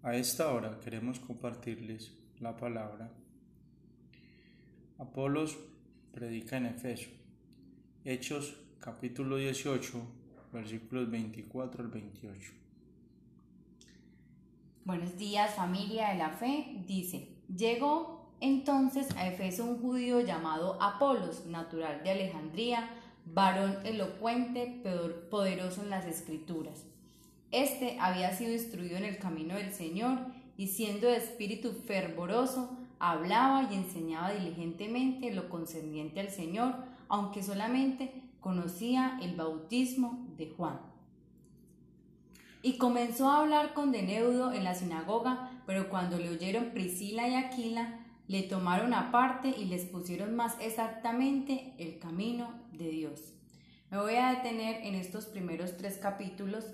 A esta hora queremos compartirles la palabra. Apolos predica en Efeso. Hechos capítulo 18, versículos 24 al 28. Buenos días familia de la fe. Dice, llegó entonces a Efeso un judío llamado Apolos, natural de Alejandría, varón elocuente, poderoso en las escrituras este había sido instruido en el camino del Señor y siendo de espíritu fervoroso, hablaba y enseñaba diligentemente lo concerniente al Señor, aunque solamente conocía el bautismo de Juan. Y comenzó a hablar con deneudo en la sinagoga, pero cuando le oyeron Priscila y Aquila, le tomaron aparte y les pusieron más exactamente el camino de Dios. Me voy a detener en estos primeros tres capítulos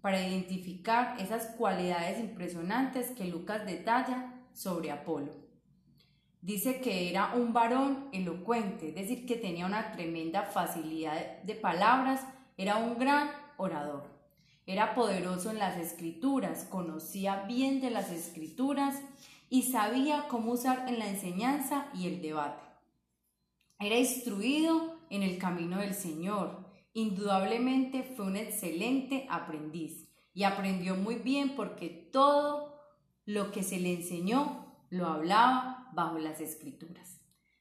para identificar esas cualidades impresionantes que Lucas detalla sobre Apolo. Dice que era un varón elocuente, es decir, que tenía una tremenda facilidad de palabras, era un gran orador. Era poderoso en las escrituras, conocía bien de las escrituras y sabía cómo usar en la enseñanza y el debate. Era instruido en el camino del Señor, Indudablemente fue un excelente aprendiz y aprendió muy bien porque todo lo que se le enseñó lo hablaba bajo las escrituras.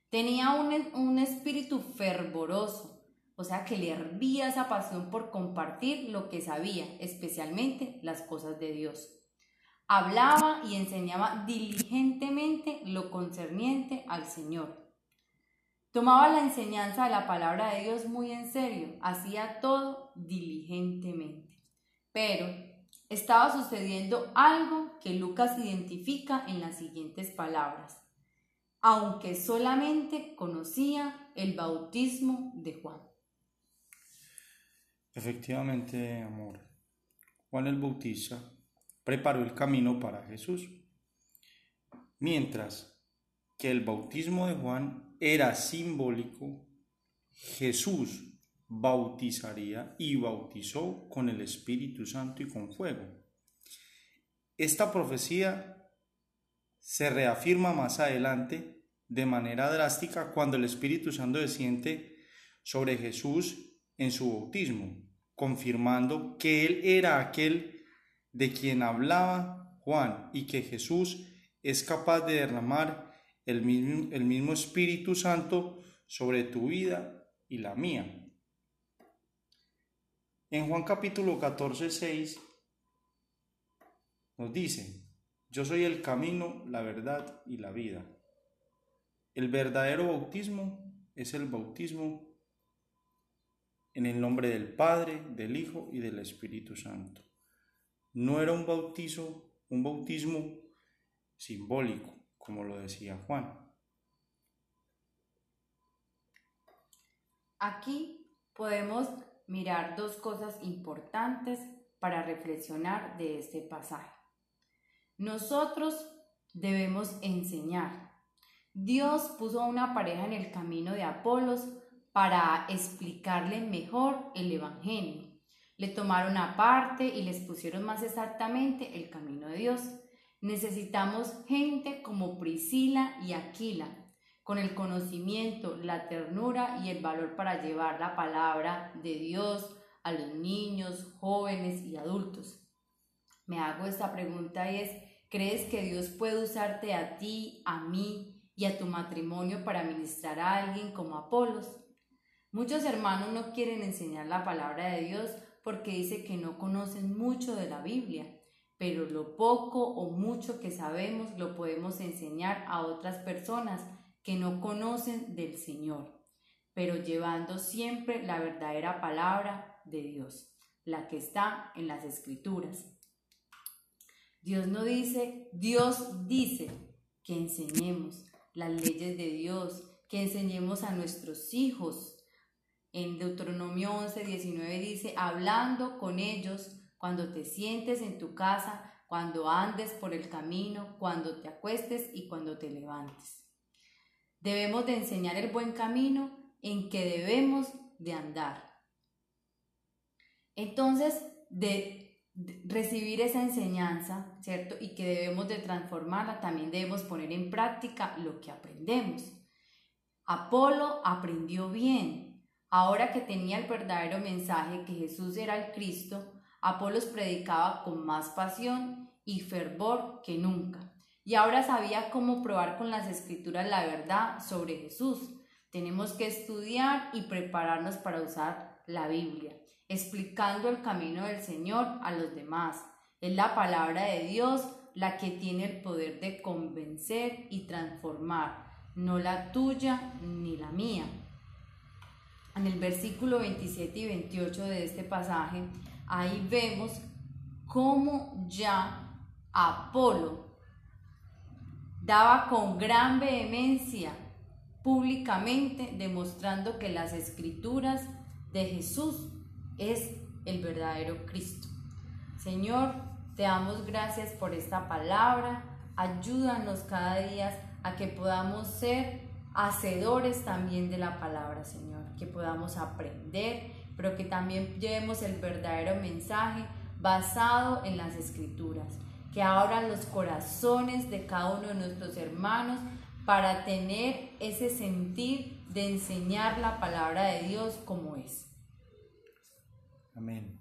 Tenía un, un espíritu fervoroso, o sea que le hervía esa pasión por compartir lo que sabía, especialmente las cosas de Dios. Hablaba y enseñaba diligentemente lo concerniente al Señor Tomaba la enseñanza de la palabra de Dios muy en serio, hacía todo diligentemente. Pero estaba sucediendo algo que Lucas identifica en las siguientes palabras. Aunque solamente conocía el bautismo de Juan. Efectivamente, amor. Juan el Bautista preparó el camino para Jesús. Mientras que el bautismo de Juan era simbólico, Jesús bautizaría y bautizó con el Espíritu Santo y con fuego. Esta profecía se reafirma más adelante de manera drástica cuando el Espíritu Santo desciende sobre Jesús en su bautismo, confirmando que Él era aquel de quien hablaba Juan y que Jesús es capaz de derramar el mismo, el mismo Espíritu Santo sobre tu vida y la mía. En Juan capítulo 14, 6 nos dice, yo soy el camino, la verdad y la vida. El verdadero bautismo es el bautismo en el nombre del Padre, del Hijo y del Espíritu Santo. No era un bautizo, un bautismo simbólico, como lo decía Juan. Aquí podemos mirar dos cosas importantes para reflexionar de este pasaje. Nosotros debemos enseñar. Dios puso a una pareja en el camino de Apolos para explicarle mejor el Evangelio. Le tomaron aparte y les pusieron más exactamente el camino de Dios. Necesitamos gente como Priscila y Aquila, con el conocimiento, la ternura y el valor para llevar la palabra de Dios a los niños, jóvenes y adultos. Me hago esta pregunta y es, ¿crees que Dios puede usarte a ti, a mí y a tu matrimonio para ministrar a alguien como Apolos? Muchos hermanos no quieren enseñar la palabra de Dios porque dice que no conocen mucho de la Biblia pero lo poco o mucho que sabemos lo podemos enseñar a otras personas que no conocen del Señor, pero llevando siempre la verdadera palabra de Dios, la que está en las escrituras. Dios no dice, Dios dice que enseñemos las leyes de Dios, que enseñemos a nuestros hijos. En Deuteronomio 11, 19 dice, hablando con ellos cuando te sientes en tu casa, cuando andes por el camino, cuando te acuestes y cuando te levantes. Debemos de enseñar el buen camino en que debemos de andar. Entonces, de, recibir esa enseñanza, ¿cierto? Y que debemos de transformarla, también debemos poner en práctica lo que aprendemos. Apolo aprendió bien. Ahora que tenía el verdadero mensaje que Jesús era el Cristo, Apolos predicaba con más pasión y fervor que nunca. Y ahora sabía cómo probar con las escrituras la verdad sobre Jesús. Tenemos que estudiar y prepararnos para usar la Biblia, explicando el camino del Señor a los demás. Es la palabra de Dios la que tiene el poder de convencer y transformar, no la tuya ni la mía. En el versículo 27 y 28 de este pasaje, ahí vemos cómo ya Apolo daba con gran vehemencia públicamente demostrando que las escrituras de Jesús es el verdadero Cristo. Señor, te damos gracias por esta palabra. Ayúdanos cada día a que podamos ser hacedores también de la palabra, Señor, que podamos aprender, pero que también llevemos el verdadero mensaje basado en las escrituras, que abran los corazones de cada uno de nuestros hermanos para tener ese sentir de enseñar la palabra de Dios como es. Amén.